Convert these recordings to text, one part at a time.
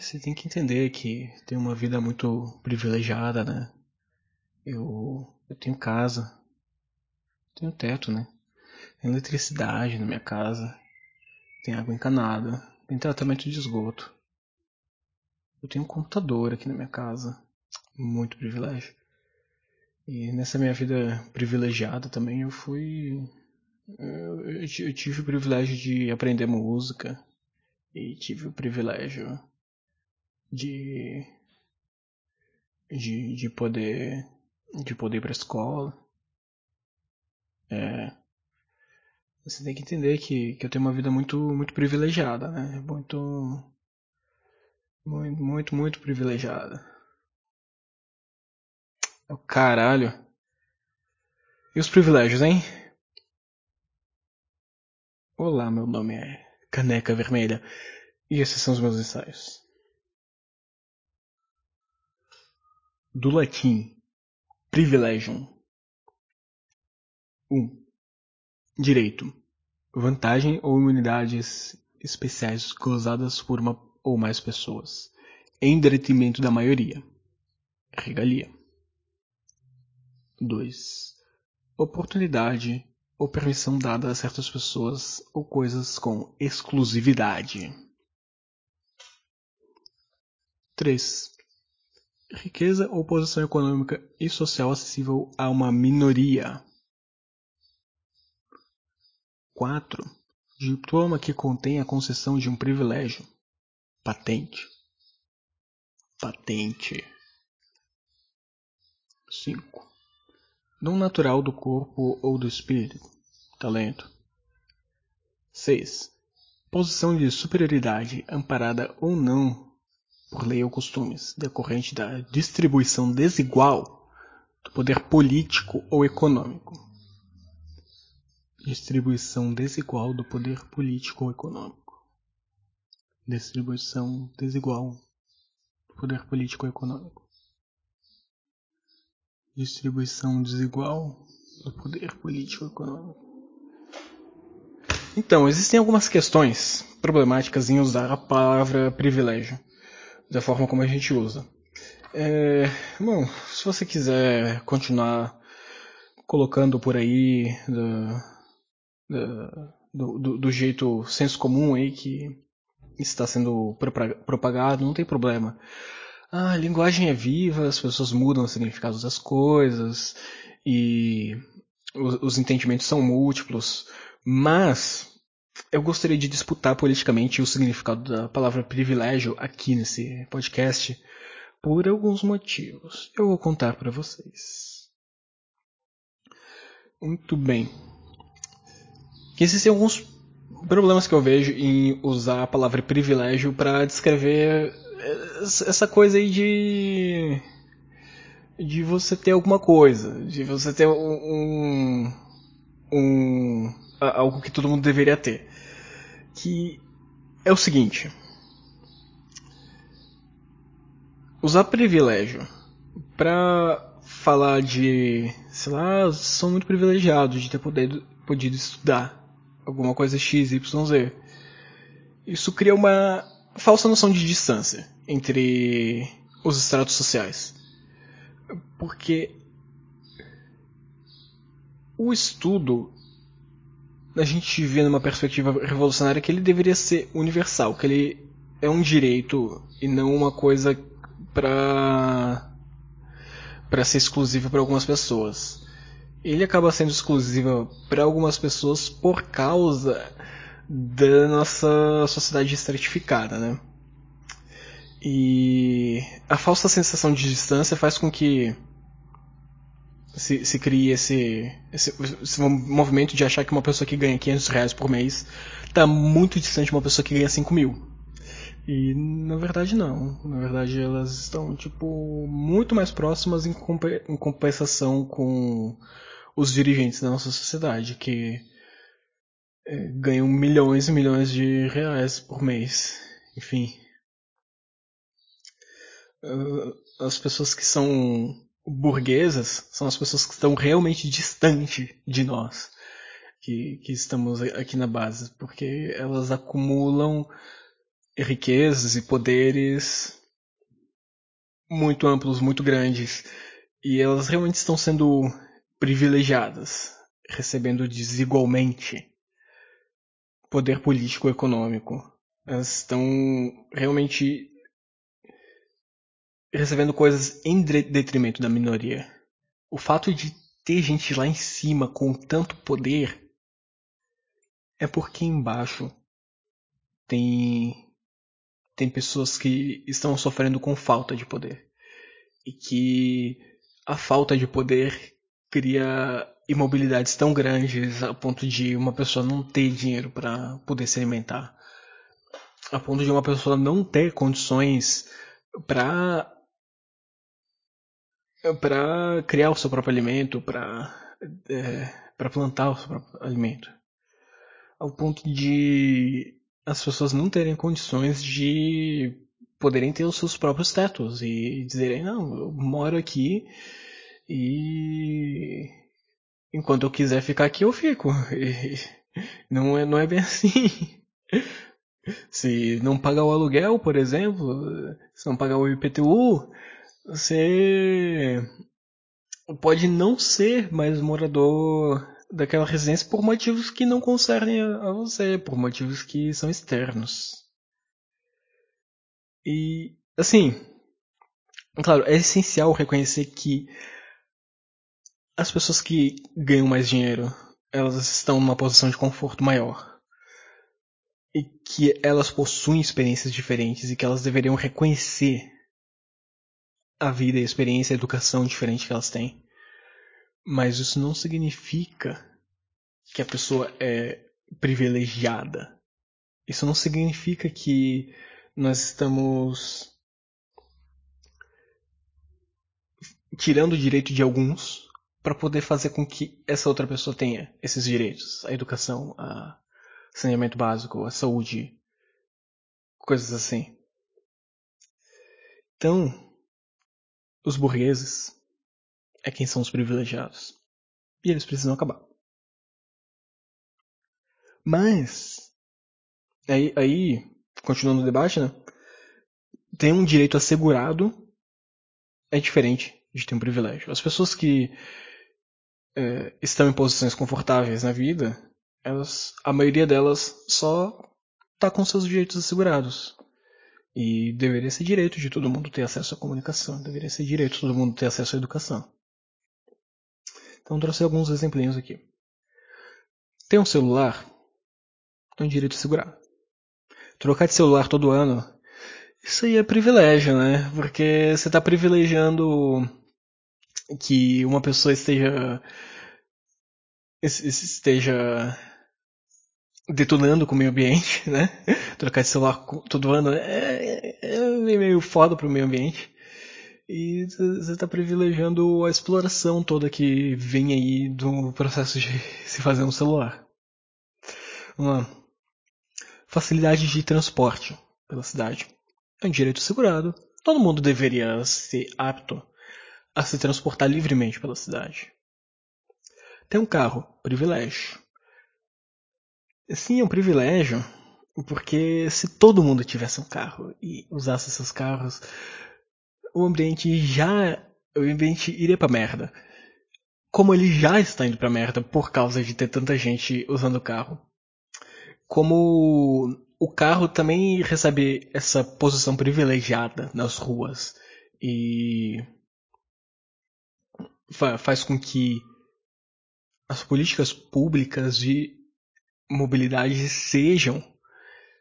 você tem que entender que tem uma vida muito privilegiada, né? Eu, eu tenho casa, tenho teto, né? Tem eletricidade na minha casa, tem água encanada, tem tratamento de esgoto. Eu tenho um computador aqui na minha casa, muito privilégio. E nessa minha vida privilegiada também eu fui. Eu, eu tive o privilégio de aprender música. E tive o privilégio de. de, de poder. de poder ir pra escola. É. Você tem que entender que, que eu tenho uma vida muito, muito privilegiada, né? Muito. Muito, muito, muito privilegiada. É o caralho. E os privilégios, hein? Olá, meu nome é Caneca Vermelha e esses são os meus ensaios. Do latim, privilegium. 1. Um, direito. Vantagem ou imunidades especiais gozadas por uma ou mais pessoas, em detrimento da maioria. Regalia. 2. Oportunidade ou permissão dada a certas pessoas ou coisas com exclusividade. 3. Riqueza ou posição econômica e social acessível a uma minoria. 4. Diploma que contém a concessão de um privilégio. Patente. Patente. 5 dom natural do corpo ou do espírito, talento. 6. Posição de superioridade amparada ou não por lei ou costumes, decorrente da distribuição desigual do poder político ou econômico. Distribuição desigual do poder político ou econômico. Distribuição desigual do poder político ou econômico distribuição desigual do poder político econômico. Então, existem algumas questões problemáticas em usar a palavra privilégio da forma como a gente usa. É, bom, se você quiser continuar colocando por aí do, do, do, do jeito senso comum aí que está sendo propagado, não tem problema a linguagem é viva, as pessoas mudam os significados das coisas e os, os entendimentos são múltiplos, mas eu gostaria de disputar politicamente o significado da palavra privilégio aqui nesse podcast por alguns motivos. Eu vou contar para vocês. Muito bem. Existem alguns problemas que eu vejo em usar a palavra privilégio para descrever essa coisa aí de de você ter alguma coisa, de você ter um, um algo que todo mundo deveria ter, que é o seguinte: usar privilégio para falar de, sei lá, são muito privilegiados de ter podido, podido estudar alguma coisa x, y, z. Isso cria uma falsa noção de distância entre os estratos sociais. Porque o estudo a gente vê numa perspectiva revolucionária que ele deveria ser universal, que ele é um direito e não uma coisa para para ser exclusiva para algumas pessoas. Ele acaba sendo exclusiva para algumas pessoas por causa da nossa sociedade estratificada, né? E a falsa sensação de distância faz com que se, se crie esse, esse, esse, movimento de achar que uma pessoa que ganha 500 reais por mês está muito distante de uma pessoa que ganha 5 mil. E na verdade não. Na verdade elas estão tipo muito mais próximas em, em compensação com os dirigentes da nossa sociedade que é, ganham milhões e milhões de reais por mês. Enfim. Ah, as pessoas que são burguesas são as pessoas que estão realmente distante de nós, que, que estamos aqui na base, porque elas acumulam riquezas e poderes muito amplos, muito grandes. E elas realmente estão sendo privilegiadas, recebendo desigualmente poder político e econômico. Elas estão realmente recebendo coisas em detrimento da minoria. O fato de ter gente lá em cima com tanto poder é porque embaixo tem tem pessoas que estão sofrendo com falta de poder e que a falta de poder cria imobilidades tão grandes a ponto de uma pessoa não ter dinheiro para poder se alimentar, a ponto de uma pessoa não ter condições para para criar o seu próprio alimento, para é, para plantar o seu próprio alimento, ao ponto de as pessoas não terem condições de poderem ter os seus próprios tetos e dizerem não, eu moro aqui e enquanto eu quiser ficar aqui eu fico. E não é não é bem assim. Se não pagar o aluguel, por exemplo, se não pagar o IPTU, você pode não ser mais morador daquela residência por motivos que não concernem a você, por motivos que são externos. E, assim, claro, é essencial reconhecer que as pessoas que ganham mais dinheiro, elas estão numa posição de conforto maior. E que elas possuem experiências diferentes e que elas deveriam reconhecer a vida, a experiência, a educação diferente que elas têm. Mas isso não significa que a pessoa é privilegiada. Isso não significa que nós estamos tirando o direito de alguns para poder fazer com que essa outra pessoa tenha esses direitos, a educação, a saneamento básico, a saúde, coisas assim. Então, os burgueses é quem são os privilegiados. E eles precisam acabar. Mas, aí, aí continuando o debate, né? Ter um direito assegurado é diferente de ter um privilégio. As pessoas que é, estão em posições confortáveis na vida, elas, a maioria delas só está com seus direitos assegurados. E deveria ser direito de todo mundo ter acesso à comunicação, deveria ser direito de todo mundo ter acesso à educação. Então trouxe alguns exemplinhos aqui. Ter um celular é um direito segurado. Trocar de celular todo ano, isso aí é privilégio, né? Porque você está privilegiando que uma pessoa esteja esteja detonando com o meio ambiente, né? Trocar de celular todo ano é, é meio foda pro meio ambiente. E você está privilegiando a exploração toda que vem aí do processo de se fazer um celular. Vamos lá. Facilidade de transporte pela cidade. É um direito segurado. Todo mundo deveria ser apto a se transportar livremente pela cidade. Ter um carro, privilégio. Sim, é um privilégio, porque se todo mundo tivesse um carro e usasse seus carros, o ambiente já. O ambiente iria pra merda. Como ele já está indo pra merda por causa de ter tanta gente usando o carro. Como o carro também recebe essa posição privilegiada nas ruas. E. faz com que as políticas públicas de mobilidade sejam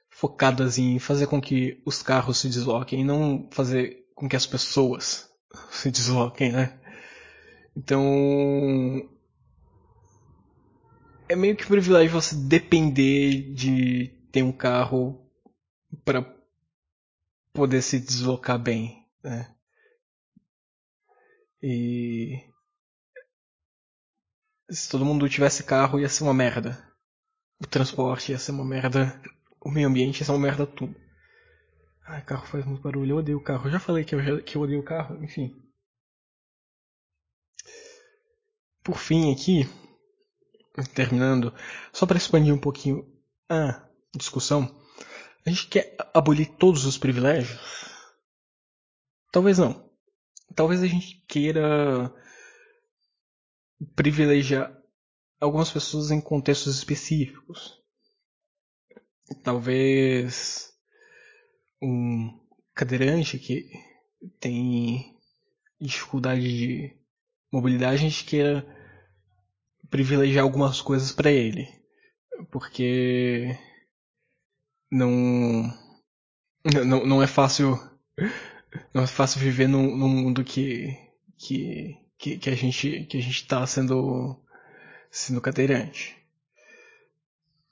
focadas em fazer com que os carros se desloquem e não fazer com que as pessoas se desloquem, né? Então é meio que um privilégio você depender de ter um carro para poder se deslocar bem, né? E se todo mundo tivesse carro ia ser uma merda o transporte ia ser uma merda, o meio ambiente ia ser uma merda tudo. Ai, carro faz muito barulho, eu odeio o carro. Eu já falei que eu, que eu odeio o carro, enfim. Por fim, aqui, terminando, só para expandir um pouquinho a discussão, A gente quer abolir todos os privilégios? Talvez não. Talvez a gente queira privilegiar algumas pessoas em contextos específicos. Talvez um cadeirante que tem dificuldade de mobilidade, a gente queira privilegiar algumas coisas para ele. Porque não, não não é fácil não é fácil viver num, num mundo que, que que, que a gente que a gente está sendo sendo cadeirante.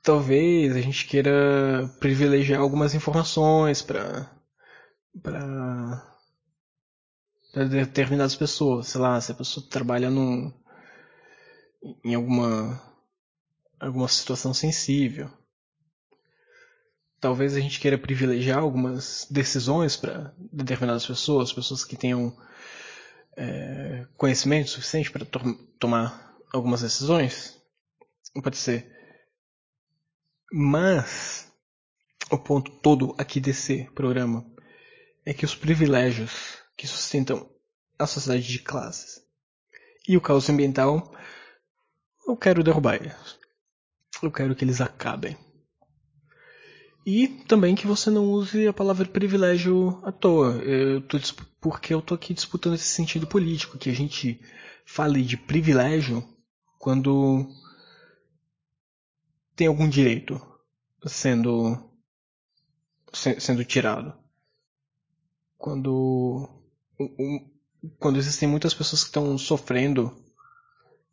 Talvez a gente queira privilegiar algumas informações para para determinadas pessoas, sei lá, se a pessoa trabalha num, em alguma alguma situação sensível. Talvez a gente queira privilegiar algumas decisões para determinadas pessoas, pessoas que tenham é, conhecimento suficiente para to tomar algumas decisões. Pode ser. Mas o ponto todo aqui desse programa é que os privilégios que sustentam a sociedade de classes e o caos ambiental, eu quero derrubar eles. Eu quero que eles acabem. E também que você não use a palavra privilégio à toa. Eu tô, porque eu tô aqui disputando esse sentido político, que a gente fale de privilégio quando tem algum direito sendo sendo tirado. Quando quando existem muitas pessoas que estão sofrendo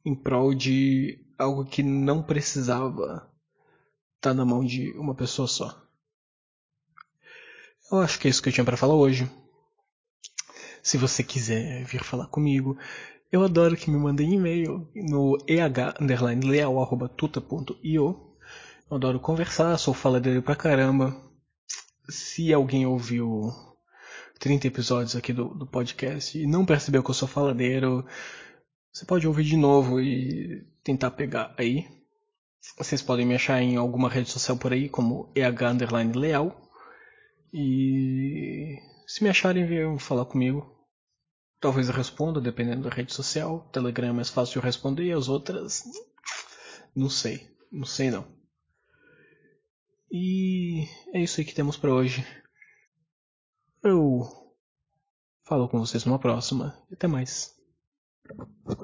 em prol de algo que não precisava estar na mão de uma pessoa só. Eu acho que é isso que eu tinha para falar hoje. Se você quiser vir falar comigo, eu adoro que me mandem e-mail no eh_leal@tuta.io. Eu adoro conversar, sou faladeiro pra caramba. Se alguém ouviu 30 episódios aqui do, do podcast e não percebeu que eu sou faladeiro, você pode ouvir de novo e tentar pegar aí. Vocês podem me achar em alguma rede social por aí, como EH_Leal. E se me acharem, venham falar comigo. Talvez eu responda, dependendo da rede social. Telegram é mais fácil de responder e as outras. Não sei. Não sei não. E é isso aí que temos para hoje. Eu falo com vocês numa próxima. Até mais.